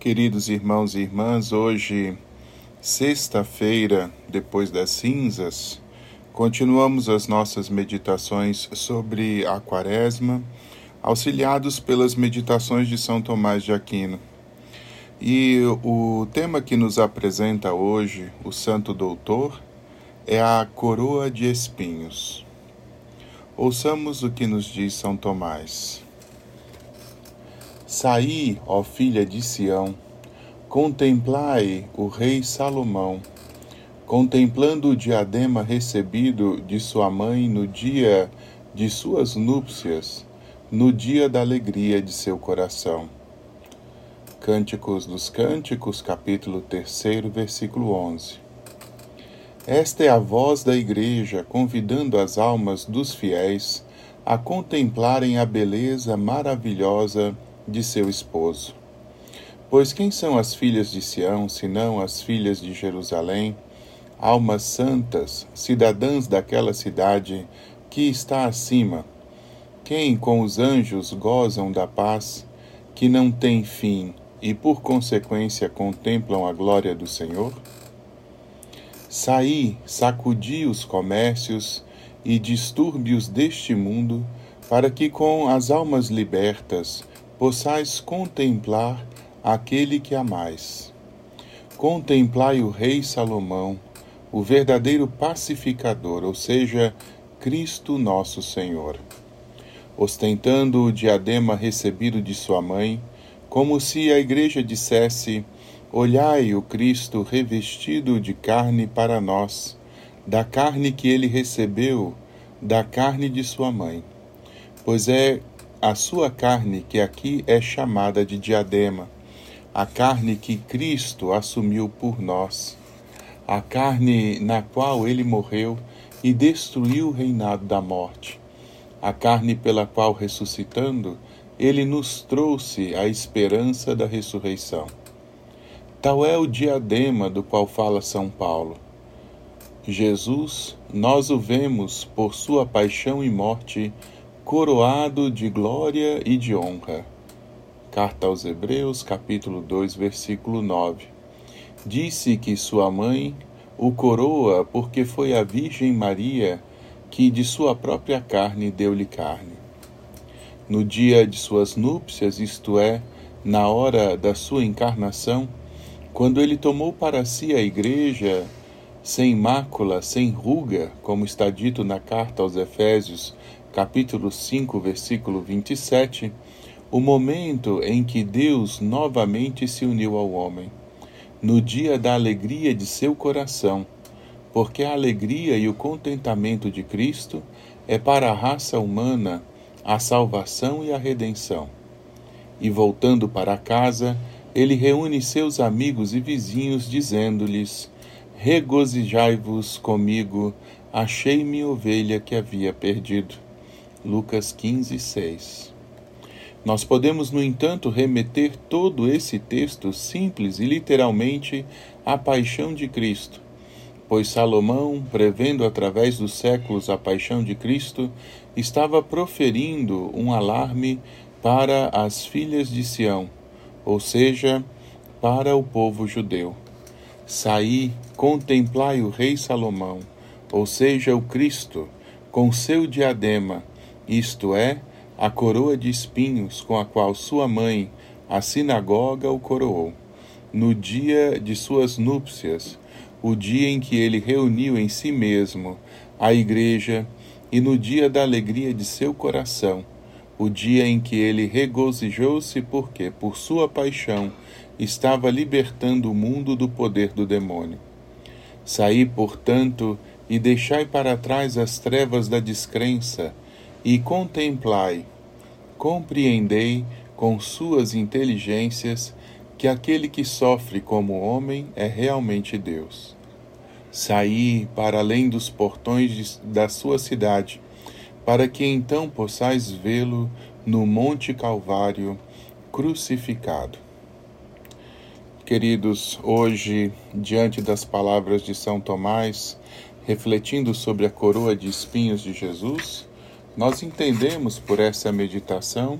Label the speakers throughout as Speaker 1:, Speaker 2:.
Speaker 1: Queridos irmãos e irmãs, hoje, sexta-feira, depois das cinzas, continuamos as nossas meditações sobre a Quaresma, auxiliados pelas meditações de São Tomás de Aquino. E o tema que nos apresenta hoje o Santo Doutor é a coroa de espinhos. Ouçamos o que nos diz São Tomás. Saí, ó filha de Sião, contemplai o rei Salomão, contemplando o diadema recebido de sua mãe no dia de suas núpcias, no dia da alegria de seu coração. Cânticos dos Cânticos, capítulo 3, versículo 11. Esta é a voz da Igreja convidando as almas dos fiéis a contemplarem a beleza maravilhosa de seu esposo. Pois quem são as filhas de Sião, senão as filhas de Jerusalém, almas santas, cidadãs daquela cidade que está acima? Quem com os anjos gozam da paz, que não tem fim e por consequência contemplam a glória do Senhor? Saí, sacudi os comércios e distúrbios deste mundo, para que com as almas libertas possais contemplar aquele que amais. Contemplai o rei Salomão, o verdadeiro pacificador, ou seja, Cristo nosso Senhor. Ostentando o diadema recebido de sua mãe, como se a igreja dissesse: Olhai o Cristo revestido de carne para nós, da carne que ele recebeu, da carne de sua mãe. Pois é a sua carne, que aqui é chamada de diadema, a carne que Cristo assumiu por nós, a carne na qual ele morreu e destruiu o reinado da morte, a carne pela qual, ressuscitando, ele nos trouxe a esperança da ressurreição. Tal é o diadema do qual fala São Paulo. Jesus, nós o vemos por sua paixão e morte coroado de glória e de honra. Carta aos Hebreus, capítulo 2, versículo 9. Disse que sua mãe o coroa porque foi a Virgem Maria que de sua própria carne deu-lhe carne. No dia de suas núpcias, isto é, na hora da sua encarnação, quando ele tomou para si a igreja sem mácula, sem ruga, como está dito na carta aos Efésios, capítulo 5, versículo 27, o momento em que Deus novamente se uniu ao homem, no dia da alegria de seu coração, porque a alegria e o contentamento de Cristo é para a raça humana a salvação e a redenção. E voltando para casa, ele reúne seus amigos e vizinhos, dizendo-lhes: Regozijai-vos comigo, achei minha ovelha que havia perdido. Lucas 15, 6. Nós podemos, no entanto, remeter todo esse texto simples e literalmente à paixão de Cristo, pois Salomão, prevendo através dos séculos a paixão de Cristo, estava proferindo um alarme para as filhas de Sião, ou seja, para o povo judeu. Saí, contemplai o rei Salomão, ou seja, o Cristo, com seu diadema, isto é, a coroa de espinhos com a qual sua mãe, a sinagoga, o coroou, no dia de suas núpcias, o dia em que ele reuniu em si mesmo a igreja, e no dia da alegria de seu coração, o dia em que ele regozijou-se, porque, por sua paixão, estava libertando o mundo do poder do demônio. Saí, portanto, e deixai para trás as trevas da descrença, e contemplai, compreendei com suas inteligências que aquele que sofre como homem é realmente Deus. Saí para além dos portões da sua cidade, para que então possais vê-lo no Monte Calvário crucificado. Queridos, hoje, diante das palavras de São Tomás, refletindo sobre a coroa de espinhos de Jesus, nós entendemos por essa meditação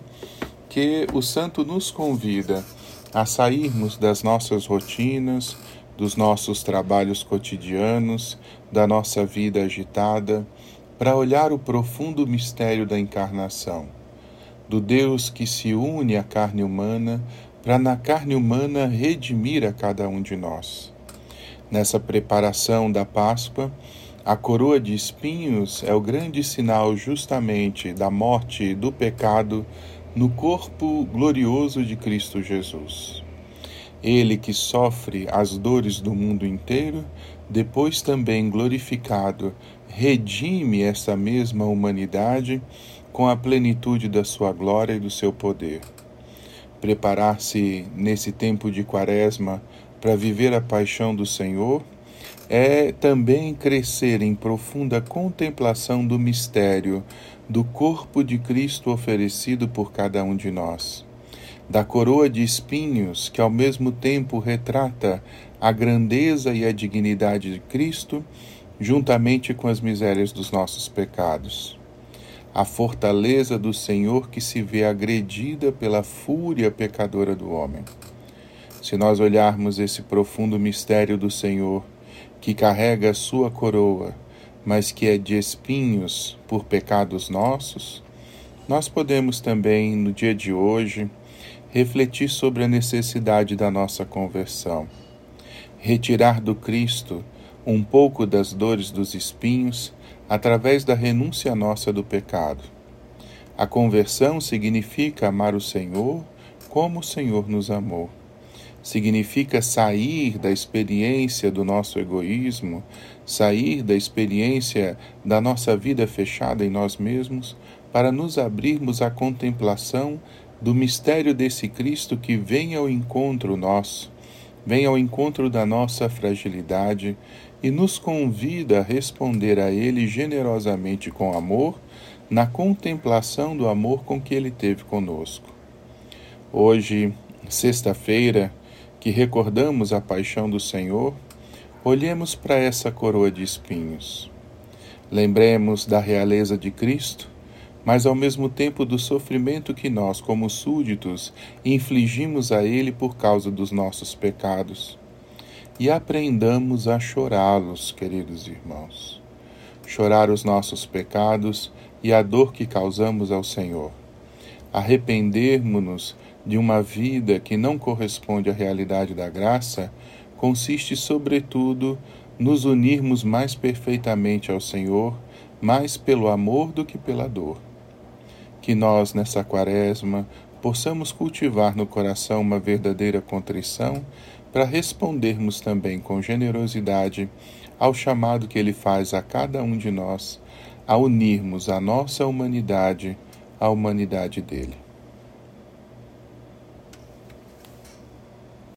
Speaker 1: que o santo nos convida a sairmos das nossas rotinas, dos nossos trabalhos cotidianos, da nossa vida agitada, para olhar o profundo mistério da encarnação, do Deus que se une à carne humana, para na carne humana redimir a cada um de nós. Nessa preparação da Páscoa, a coroa de espinhos é o grande sinal justamente da morte do pecado no corpo glorioso de Cristo Jesus. Ele que sofre as dores do mundo inteiro, depois também glorificado, redime essa mesma humanidade com a plenitude da sua glória e do seu poder. Preparar-se nesse tempo de Quaresma para viver a paixão do Senhor é também crescer em profunda contemplação do mistério do corpo de Cristo oferecido por cada um de nós da coroa de espinhos que ao mesmo tempo retrata a grandeza e a dignidade de Cristo, juntamente com as misérias dos nossos pecados. A fortaleza do Senhor que se vê agredida pela fúria pecadora do homem. Se nós olharmos esse profundo mistério do Senhor, que carrega a sua coroa, mas que é de espinhos por pecados nossos, nós podemos também, no dia de hoje, refletir sobre a necessidade da nossa conversão, retirar do Cristo um pouco das dores dos espinhos através da renúncia nossa do pecado. A conversão significa amar o Senhor como o Senhor nos amou. Significa sair da experiência do nosso egoísmo, sair da experiência da nossa vida fechada em nós mesmos, para nos abrirmos à contemplação do mistério desse Cristo que vem ao encontro nosso, vem ao encontro da nossa fragilidade e nos convida a responder a Ele generosamente com amor, na contemplação do amor com que Ele teve conosco. Hoje, sexta-feira, que recordamos a paixão do Senhor, olhemos para essa coroa de espinhos. Lembremos da realeza de Cristo mas ao mesmo tempo do sofrimento que nós, como súditos, infligimos a Ele por causa dos nossos pecados. E aprendamos a chorá-los, queridos irmãos. Chorar os nossos pecados e a dor que causamos ao Senhor. Arrependermos-nos de uma vida que não corresponde à realidade da graça consiste, sobretudo, nos unirmos mais perfeitamente ao Senhor, mais pelo amor do que pela dor que nós, nessa quaresma, possamos cultivar no coração uma verdadeira contrição para respondermos também com generosidade ao chamado que ele faz a cada um de nós a unirmos a nossa humanidade à humanidade dele.